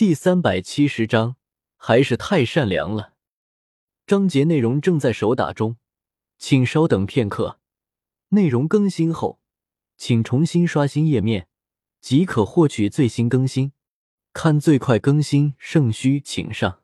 第三百七十章，还是太善良了。章节内容正在手打中，请稍等片刻。内容更新后，请重新刷新页面，即可获取最新更新。看最快更新，圣虚请上。